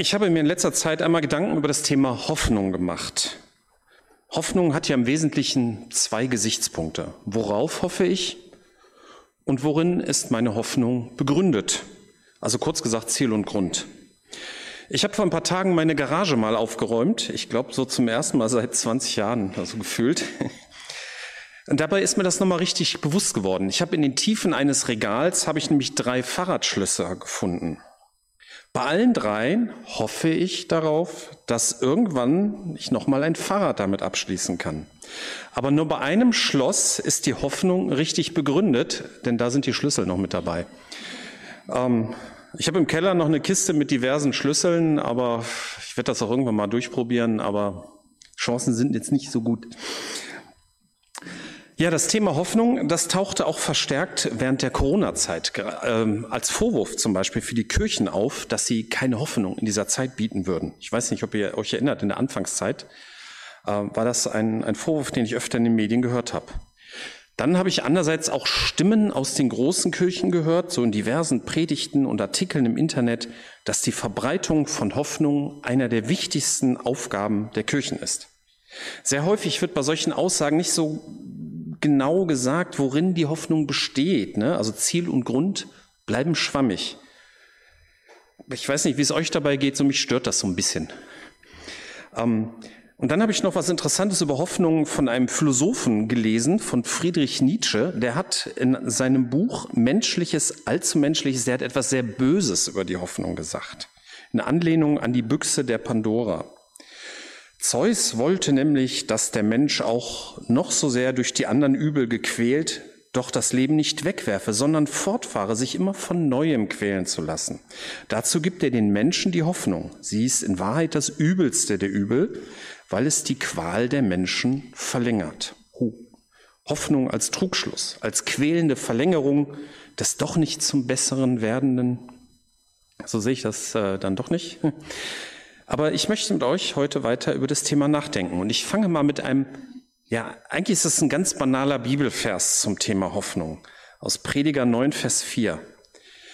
Ich habe mir in letzter Zeit einmal Gedanken über das Thema Hoffnung gemacht. Hoffnung hat ja im Wesentlichen zwei Gesichtspunkte. Worauf hoffe ich und worin ist meine Hoffnung begründet? Also kurz gesagt Ziel und Grund. Ich habe vor ein paar Tagen meine Garage mal aufgeräumt. Ich glaube so zum ersten Mal seit 20 Jahren, also gefühlt. Und dabei ist mir das nochmal richtig bewusst geworden. Ich habe in den Tiefen eines Regals habe ich nämlich drei Fahrradschlösser gefunden. Bei allen dreien hoffe ich darauf, dass irgendwann ich nochmal ein Fahrrad damit abschließen kann. Aber nur bei einem Schloss ist die Hoffnung richtig begründet, denn da sind die Schlüssel noch mit dabei. Ähm, ich habe im Keller noch eine Kiste mit diversen Schlüsseln, aber ich werde das auch irgendwann mal durchprobieren, aber Chancen sind jetzt nicht so gut. Ja, das Thema Hoffnung, das tauchte auch verstärkt während der Corona-Zeit äh, als Vorwurf zum Beispiel für die Kirchen auf, dass sie keine Hoffnung in dieser Zeit bieten würden. Ich weiß nicht, ob ihr euch erinnert, in der Anfangszeit äh, war das ein, ein Vorwurf, den ich öfter in den Medien gehört habe. Dann habe ich andererseits auch Stimmen aus den großen Kirchen gehört, so in diversen Predigten und Artikeln im Internet, dass die Verbreitung von Hoffnung einer der wichtigsten Aufgaben der Kirchen ist. Sehr häufig wird bei solchen Aussagen nicht so genau gesagt, worin die Hoffnung besteht. Ne? Also Ziel und Grund bleiben schwammig. Ich weiß nicht, wie es euch dabei geht, so mich stört das so ein bisschen. Ähm, und dann habe ich noch was Interessantes über Hoffnung von einem Philosophen gelesen, von Friedrich Nietzsche. Der hat in seinem Buch Menschliches, allzu Menschliches, der hat etwas sehr Böses über die Hoffnung gesagt. In Anlehnung an die Büchse der Pandora. Zeus wollte nämlich, dass der Mensch auch noch so sehr durch die anderen Übel gequält, doch das Leben nicht wegwerfe, sondern fortfahre, sich immer von neuem quälen zu lassen. Dazu gibt er den Menschen die Hoffnung. Sie ist in Wahrheit das Übelste der Übel, weil es die Qual der Menschen verlängert. Hoffnung als Trugschluss, als quälende Verlängerung des doch nicht zum Besseren werdenden. So sehe ich das äh, dann doch nicht. Aber ich möchte mit euch heute weiter über das Thema nachdenken. Und ich fange mal mit einem, ja, eigentlich ist es ein ganz banaler Bibelvers zum Thema Hoffnung. Aus Prediger 9, Vers 4.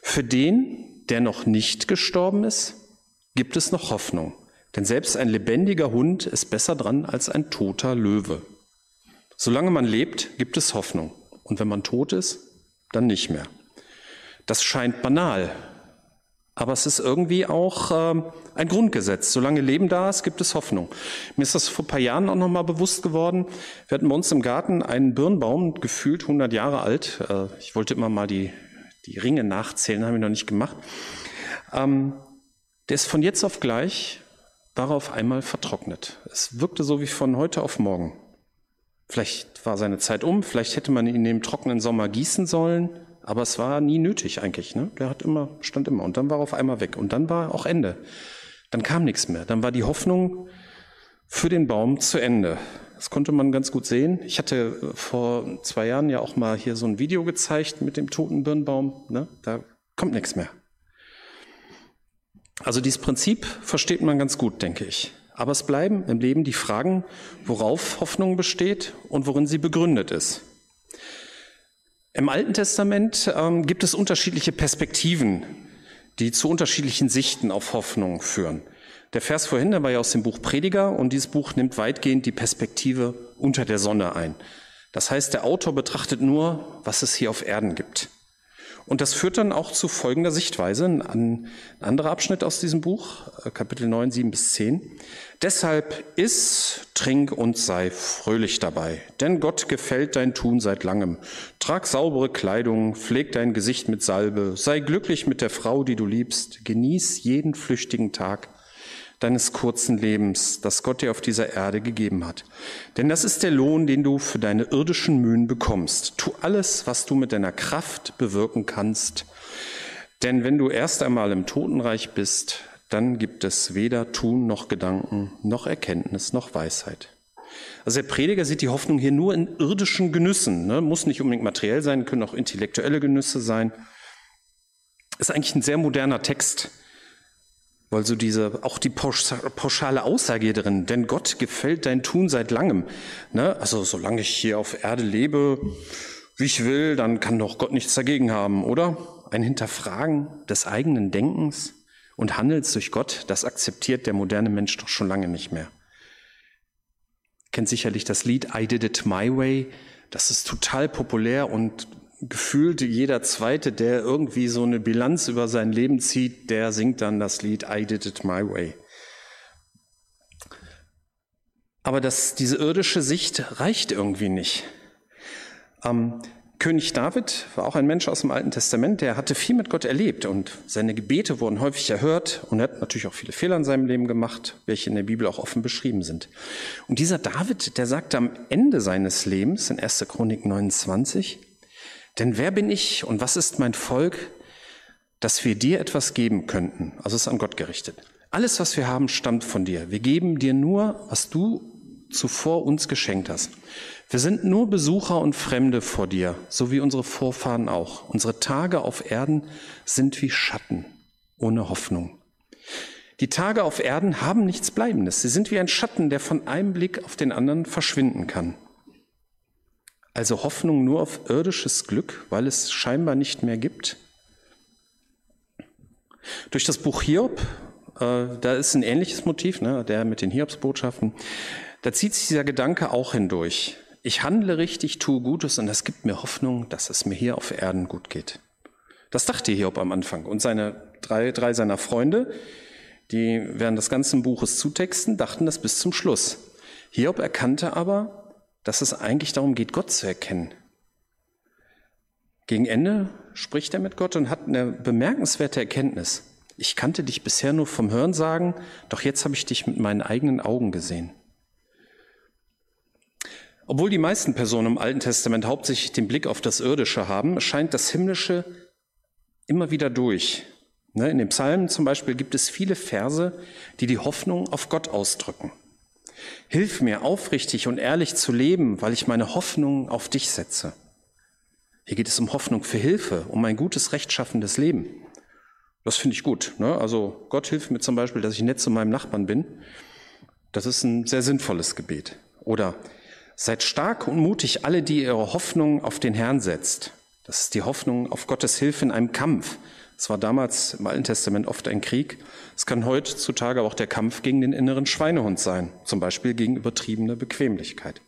Für den, der noch nicht gestorben ist, gibt es noch Hoffnung. Denn selbst ein lebendiger Hund ist besser dran als ein toter Löwe. Solange man lebt, gibt es Hoffnung. Und wenn man tot ist, dann nicht mehr. Das scheint banal, aber es ist irgendwie auch äh, ein Grundgesetz. Solange Leben da ist, gibt es Hoffnung. Mir ist das vor ein paar Jahren auch nochmal bewusst geworden. Wir hatten bei uns im Garten einen Birnbaum, gefühlt 100 Jahre alt. Äh, ich wollte immer mal die, die Ringe nachzählen, habe ich noch nicht gemacht. Ähm, der ist von jetzt auf gleich, war auf einmal vertrocknet. Es wirkte so wie von heute auf morgen. Vielleicht war seine Zeit um, vielleicht hätte man ihn in dem trockenen Sommer gießen sollen. Aber es war nie nötig eigentlich. Ne? Der hat immer, stand immer. Und dann war er auf einmal weg. Und dann war auch Ende. Dann kam nichts mehr. Dann war die Hoffnung für den Baum zu Ende. Das konnte man ganz gut sehen. Ich hatte äh, vor zwei Jahren ja auch mal hier so ein Video gezeigt mit dem toten Birnbaum. Ne? Da kommt nichts mehr. Also dieses Prinzip versteht man ganz gut, denke ich. Aber es bleiben im Leben die Fragen, worauf Hoffnung besteht und worin sie begründet ist. Im Alten Testament ähm, gibt es unterschiedliche Perspektiven, die zu unterschiedlichen Sichten auf Hoffnung führen. Der Vers vorhin, der war ja aus dem Buch Prediger und dieses Buch nimmt weitgehend die Perspektive unter der Sonne ein. Das heißt, der Autor betrachtet nur, was es hier auf Erden gibt. Und das führt dann auch zu folgender Sichtweise, ein anderer Abschnitt aus diesem Buch, äh, Kapitel 9, 7 bis 10. Deshalb iss, trink und sei fröhlich dabei, denn Gott gefällt dein Tun seit langem. Trag saubere Kleidung, pfleg dein Gesicht mit Salbe, sei glücklich mit der Frau, die du liebst, genieß jeden flüchtigen Tag deines kurzen Lebens, das Gott dir auf dieser Erde gegeben hat. Denn das ist der Lohn, den du für deine irdischen Mühen bekommst. Tu alles, was du mit deiner Kraft bewirken kannst. Denn wenn du erst einmal im Totenreich bist, dann gibt es weder Tun noch Gedanken, noch Erkenntnis, noch Weisheit. Also der Prediger sieht die Hoffnung hier nur in irdischen Genüssen. Ne? Muss nicht unbedingt materiell sein, können auch intellektuelle Genüsse sein. Ist eigentlich ein sehr moderner Text. Weil so diese, auch die pauschale Aussage hier drin, denn Gott gefällt dein Tun seit langem. Ne? Also solange ich hier auf Erde lebe, wie ich will, dann kann doch Gott nichts dagegen haben, oder? Ein Hinterfragen des eigenen Denkens und handelst durch Gott, das akzeptiert der moderne Mensch doch schon lange nicht mehr. Kennt sicherlich das Lied I Did It My Way. Das ist total populär und gefühlt jeder Zweite, der irgendwie so eine Bilanz über sein Leben zieht, der singt dann das Lied I Did It My Way. Aber das, diese irdische Sicht reicht irgendwie nicht. Ähm, König David war auch ein Mensch aus dem Alten Testament, der hatte viel mit Gott erlebt und seine Gebete wurden häufig erhört und er hat natürlich auch viele Fehler in seinem Leben gemacht, welche in der Bibel auch offen beschrieben sind. Und dieser David, der sagte am Ende seines Lebens in 1. Chronik 29, denn wer bin ich und was ist mein Volk, dass wir dir etwas geben könnten? Also es ist an Gott gerichtet. Alles, was wir haben, stammt von dir. Wir geben dir nur, was du zuvor uns geschenkt hast. Wir sind nur Besucher und Fremde vor dir, so wie unsere Vorfahren auch. Unsere Tage auf Erden sind wie Schatten, ohne Hoffnung. Die Tage auf Erden haben nichts Bleibendes. Sie sind wie ein Schatten, der von einem Blick auf den anderen verschwinden kann. Also Hoffnung nur auf irdisches Glück, weil es scheinbar nicht mehr gibt. Durch das Buch Hiob, äh, da ist ein ähnliches Motiv, ne, der mit den Hiobsbotschaften, da zieht sich dieser Gedanke auch hindurch. Ich handle richtig, tue Gutes und das gibt mir Hoffnung, dass es mir hier auf Erden gut geht. Das dachte Hiob am Anfang. Und seine drei, drei seiner Freunde, die während des ganzen Buches zutexten, dachten das bis zum Schluss. Hiob erkannte aber, dass es eigentlich darum geht, Gott zu erkennen. Gegen Ende spricht er mit Gott und hat eine bemerkenswerte Erkenntnis. Ich kannte dich bisher nur vom Hörensagen, doch jetzt habe ich dich mit meinen eigenen Augen gesehen. Obwohl die meisten Personen im Alten Testament hauptsächlich den Blick auf das Irdische haben, scheint das Himmlische immer wieder durch. Ne, in den Psalmen zum Beispiel gibt es viele Verse, die die Hoffnung auf Gott ausdrücken. Hilf mir, aufrichtig und ehrlich zu leben, weil ich meine Hoffnung auf dich setze. Hier geht es um Hoffnung für Hilfe, um ein gutes, rechtschaffendes Leben. Das finde ich gut. Ne? Also Gott hilft mir zum Beispiel, dass ich nett zu meinem Nachbarn bin. Das ist ein sehr sinnvolles Gebet. Oder Seid stark und mutig, alle, die ihre Hoffnung auf den Herrn setzt. Das ist die Hoffnung auf Gottes Hilfe in einem Kampf. Es war damals im Alten Testament oft ein Krieg. Es kann heutzutage auch der Kampf gegen den inneren Schweinehund sein, zum Beispiel gegen übertriebene Bequemlichkeit.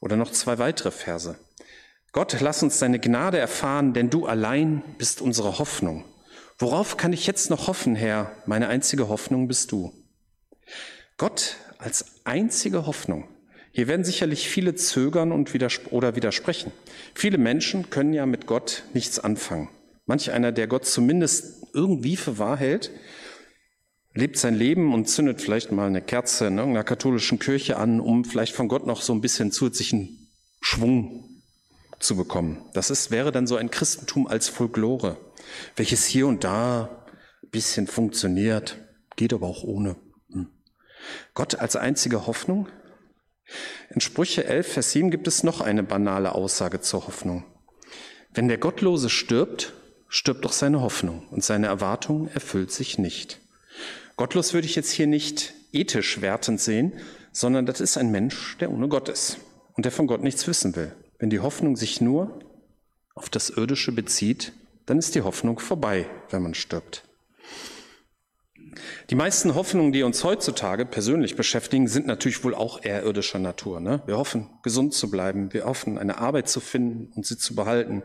Oder noch zwei weitere Verse. Gott, lass uns deine Gnade erfahren, denn du allein bist unsere Hoffnung. Worauf kann ich jetzt noch hoffen, Herr? Meine einzige Hoffnung bist du. Gott als einzige Hoffnung. Hier werden sicherlich viele zögern und widers oder widersprechen. Viele Menschen können ja mit Gott nichts anfangen. Manch einer, der Gott zumindest irgendwie für wahr hält, lebt sein Leben und zündet vielleicht mal eine Kerze in irgendeiner katholischen Kirche an, um vielleicht von Gott noch so ein bisschen zusätzlichen Schwung zu bekommen. Das ist, wäre dann so ein Christentum als Folklore, welches hier und da ein bisschen funktioniert, geht aber auch ohne. Hm. Gott als einzige Hoffnung, in Sprüche 11, Vers 7 gibt es noch eine banale Aussage zur Hoffnung. Wenn der Gottlose stirbt, stirbt doch seine Hoffnung und seine Erwartung erfüllt sich nicht. Gottlos würde ich jetzt hier nicht ethisch wertend sehen, sondern das ist ein Mensch, der ohne Gott ist und der von Gott nichts wissen will. Wenn die Hoffnung sich nur auf das Irdische bezieht, dann ist die Hoffnung vorbei, wenn man stirbt. Die meisten Hoffnungen, die uns heutzutage persönlich beschäftigen, sind natürlich wohl auch eher irdischer Natur. Ne? Wir hoffen, gesund zu bleiben. Wir hoffen, eine Arbeit zu finden und sie zu behalten.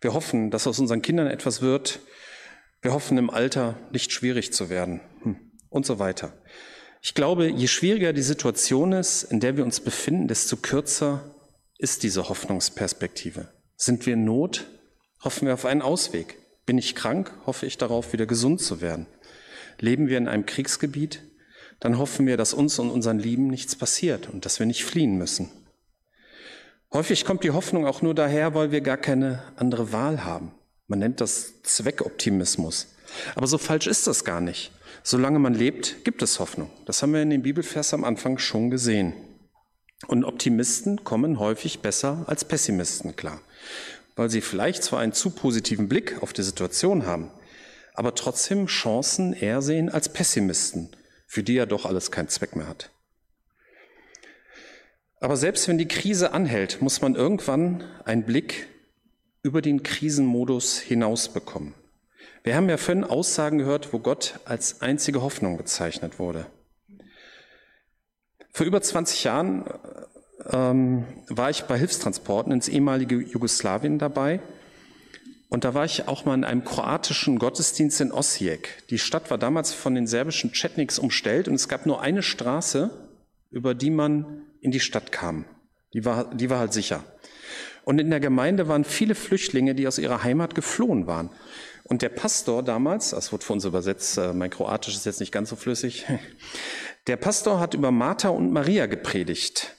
Wir hoffen, dass aus unseren Kindern etwas wird. Wir hoffen, im Alter nicht schwierig zu werden hm. und so weiter. Ich glaube, je schwieriger die Situation ist, in der wir uns befinden, desto kürzer ist diese Hoffnungsperspektive. Sind wir in Not, hoffen wir auf einen Ausweg. Bin ich krank, hoffe ich darauf, wieder gesund zu werden. Leben wir in einem Kriegsgebiet, dann hoffen wir, dass uns und unseren Lieben nichts passiert und dass wir nicht fliehen müssen. Häufig kommt die Hoffnung auch nur daher, weil wir gar keine andere Wahl haben. Man nennt das Zweckoptimismus. Aber so falsch ist das gar nicht. Solange man lebt, gibt es Hoffnung. Das haben wir in dem Bibelvers am Anfang schon gesehen. Und Optimisten kommen häufig besser als Pessimisten klar, weil sie vielleicht zwar einen zu positiven Blick auf die Situation haben, aber trotzdem Chancen eher sehen als Pessimisten, für die ja doch alles keinen Zweck mehr hat. Aber selbst wenn die Krise anhält, muss man irgendwann einen Blick über den Krisenmodus hinaus bekommen. Wir haben ja vorhin Aussagen gehört, wo Gott als einzige Hoffnung bezeichnet wurde. Vor über 20 Jahren ähm, war ich bei Hilfstransporten ins ehemalige Jugoslawien dabei. Und da war ich auch mal in einem kroatischen Gottesdienst in Osijek. Die Stadt war damals von den serbischen Chetniks umstellt und es gab nur eine Straße, über die man in die Stadt kam. Die war, die war halt sicher. Und in der Gemeinde waren viele Flüchtlinge, die aus ihrer Heimat geflohen waren. Und der Pastor damals, das wird für uns übersetzt, äh, mein Kroatisch ist jetzt nicht ganz so flüssig, der Pastor hat über Martha und Maria gepredigt.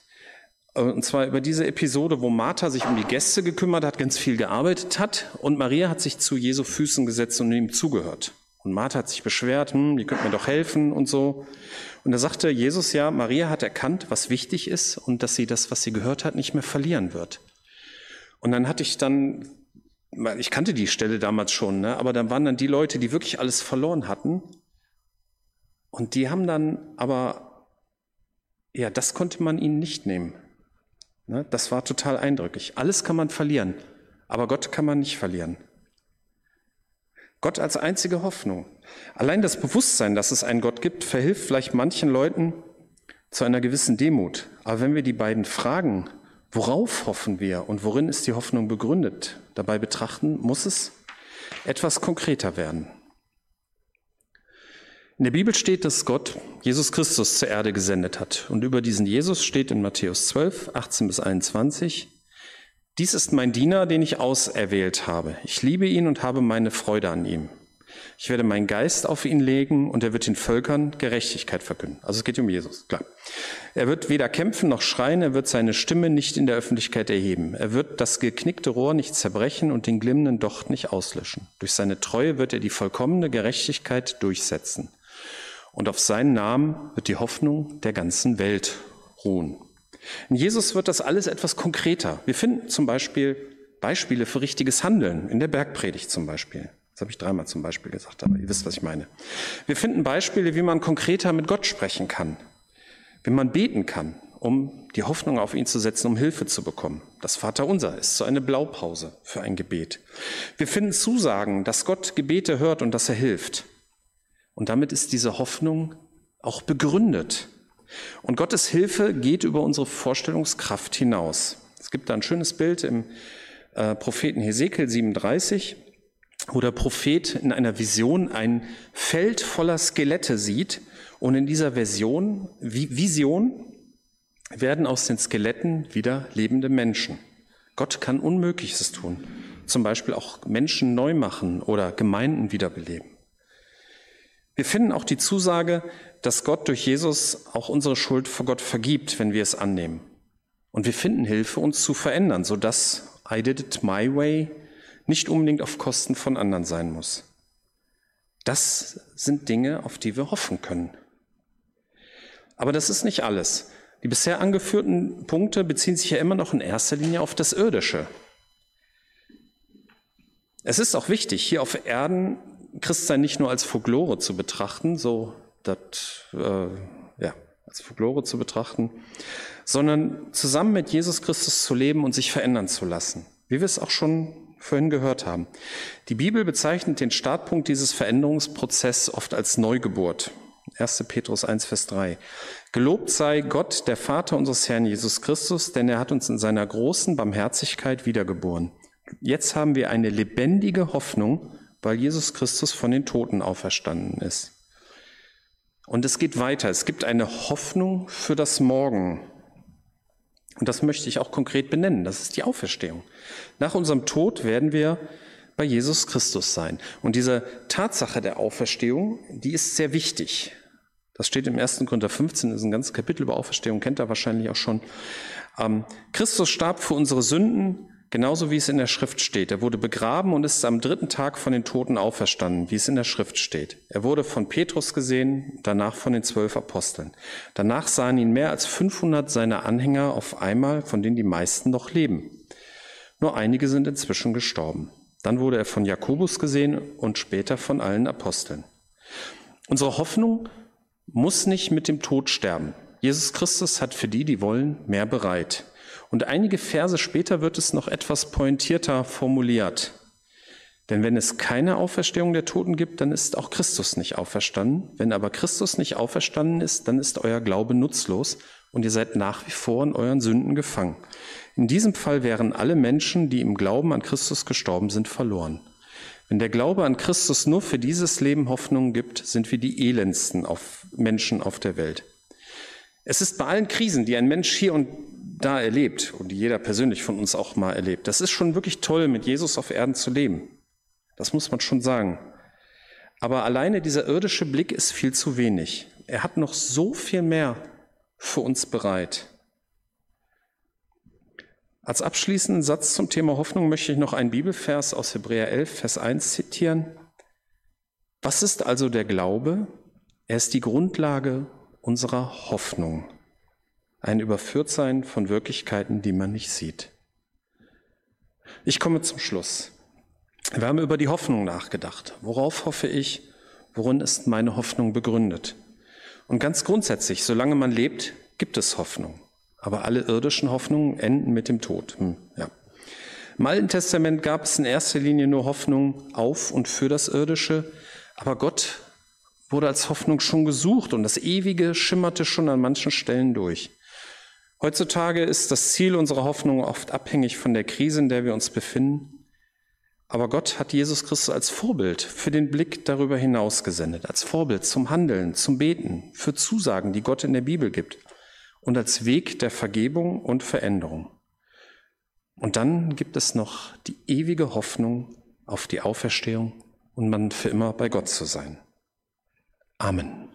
Und zwar über diese Episode, wo Martha sich um die Gäste gekümmert hat, ganz viel gearbeitet hat und Maria hat sich zu Jesu Füßen gesetzt und ihm zugehört. Und Martha hat sich beschwert, hm, die könnt mir doch helfen und so. Und da sagte Jesus ja, Maria hat erkannt, was wichtig ist und dass sie das, was sie gehört hat, nicht mehr verlieren wird. Und dann hatte ich dann, ich kannte die Stelle damals schon, ne, aber dann waren dann die Leute, die wirklich alles verloren hatten. Und die haben dann aber, ja, das konnte man ihnen nicht nehmen. Ne? Das war total eindrücklich. Alles kann man verlieren, aber Gott kann man nicht verlieren. Gott als einzige Hoffnung. Allein das Bewusstsein, dass es einen Gott gibt, verhilft vielleicht manchen Leuten zu einer gewissen Demut. Aber wenn wir die beiden Fragen, worauf hoffen wir und worin ist die Hoffnung begründet, dabei betrachten, muss es etwas konkreter werden. In der Bibel steht, dass Gott Jesus Christus zur Erde gesendet hat. Und über diesen Jesus steht in Matthäus 12, 18 bis 21, dies ist mein Diener, den ich auserwählt habe. Ich liebe ihn und habe meine Freude an ihm. Ich werde meinen Geist auf ihn legen und er wird den Völkern Gerechtigkeit verkünden. Also es geht um Jesus, klar. Er wird weder kämpfen noch schreien, er wird seine Stimme nicht in der Öffentlichkeit erheben. Er wird das geknickte Rohr nicht zerbrechen und den glimmenden Docht nicht auslöschen. Durch seine Treue wird er die vollkommene Gerechtigkeit durchsetzen und auf seinen Namen wird die Hoffnung der ganzen Welt ruhen. In Jesus wird das alles etwas konkreter. Wir finden zum Beispiel Beispiele für richtiges Handeln, in der Bergpredigt zum Beispiel. Das habe ich dreimal zum Beispiel gesagt, aber ihr wisst, was ich meine. Wir finden Beispiele, wie man konkreter mit Gott sprechen kann, wie man beten kann, um die Hoffnung auf ihn zu setzen, um Hilfe zu bekommen. Das Vaterunser ist so eine Blaupause für ein Gebet. Wir finden Zusagen, dass Gott Gebete hört und dass er hilft. Und damit ist diese Hoffnung auch begründet. Und Gottes Hilfe geht über unsere Vorstellungskraft hinaus. Es gibt da ein schönes Bild im äh, Propheten Hesekiel 37, wo der Prophet in einer Vision ein Feld voller Skelette sieht. Und in dieser Version, Vision werden aus den Skeletten wieder lebende Menschen. Gott kann Unmögliches tun. Zum Beispiel auch Menschen neu machen oder Gemeinden wiederbeleben. Wir finden auch die Zusage, dass Gott durch Jesus auch unsere Schuld vor Gott vergibt, wenn wir es annehmen. Und wir finden Hilfe, uns zu verändern, sodass I did it my way nicht unbedingt auf Kosten von anderen sein muss. Das sind Dinge, auf die wir hoffen können. Aber das ist nicht alles. Die bisher angeführten Punkte beziehen sich ja immer noch in erster Linie auf das Irdische. Es ist auch wichtig, hier auf Erden Christsein nicht nur als Folklore zu betrachten, so das, äh, ja, als Folklore zu betrachten, sondern zusammen mit Jesus Christus zu leben und sich verändern zu lassen, wie wir es auch schon vorhin gehört haben. Die Bibel bezeichnet den Startpunkt dieses Veränderungsprozesses oft als Neugeburt. 1. Petrus 1, Vers 3. Gelobt sei Gott, der Vater unseres Herrn Jesus Christus, denn er hat uns in seiner großen Barmherzigkeit wiedergeboren. Jetzt haben wir eine lebendige Hoffnung weil Jesus Christus von den Toten auferstanden ist. Und es geht weiter. Es gibt eine Hoffnung für das Morgen. Und das möchte ich auch konkret benennen. Das ist die Auferstehung. Nach unserem Tod werden wir bei Jesus Christus sein. Und diese Tatsache der Auferstehung, die ist sehr wichtig. Das steht im 1. Korinther 15, das ist ein ganzes Kapitel über Auferstehung, kennt ihr wahrscheinlich auch schon. Ähm, Christus starb für unsere Sünden, Genauso wie es in der Schrift steht. Er wurde begraben und ist am dritten Tag von den Toten auferstanden, wie es in der Schrift steht. Er wurde von Petrus gesehen, danach von den zwölf Aposteln. Danach sahen ihn mehr als 500 seiner Anhänger auf einmal, von denen die meisten noch leben. Nur einige sind inzwischen gestorben. Dann wurde er von Jakobus gesehen und später von allen Aposteln. Unsere Hoffnung muss nicht mit dem Tod sterben. Jesus Christus hat für die, die wollen, mehr bereit. Und einige Verse später wird es noch etwas pointierter formuliert. Denn wenn es keine Auferstehung der Toten gibt, dann ist auch Christus nicht auferstanden. Wenn aber Christus nicht auferstanden ist, dann ist euer Glaube nutzlos und ihr seid nach wie vor in euren Sünden gefangen. In diesem Fall wären alle Menschen, die im Glauben an Christus gestorben sind, verloren. Wenn der Glaube an Christus nur für dieses Leben Hoffnung gibt, sind wir die elendsten auf Menschen auf der Welt. Es ist bei allen Krisen, die ein Mensch hier und da erlebt und die jeder persönlich von uns auch mal erlebt, das ist schon wirklich toll, mit Jesus auf Erden zu leben. Das muss man schon sagen. Aber alleine dieser irdische Blick ist viel zu wenig. Er hat noch so viel mehr für uns bereit. Als abschließenden Satz zum Thema Hoffnung möchte ich noch einen Bibelvers aus Hebräer 11, Vers 1 zitieren. Was ist also der Glaube? Er ist die Grundlage unserer Hoffnung. Ein Überführtsein von Wirklichkeiten, die man nicht sieht. Ich komme zum Schluss. Wir haben über die Hoffnung nachgedacht. Worauf hoffe ich? Worin ist meine Hoffnung begründet? Und ganz grundsätzlich, solange man lebt, gibt es Hoffnung. Aber alle irdischen Hoffnungen enden mit dem Tod. Hm, ja. Im Alten Testament gab es in erster Linie nur Hoffnung auf und für das Irdische, aber Gott wurde als Hoffnung schon gesucht und das Ewige schimmerte schon an manchen Stellen durch. Heutzutage ist das Ziel unserer Hoffnung oft abhängig von der Krise, in der wir uns befinden. Aber Gott hat Jesus Christus als Vorbild für den Blick darüber hinaus gesendet, als Vorbild zum Handeln, zum Beten, für Zusagen, die Gott in der Bibel gibt und als Weg der Vergebung und Veränderung. Und dann gibt es noch die ewige Hoffnung auf die Auferstehung und man für immer bei Gott zu sein. Amen.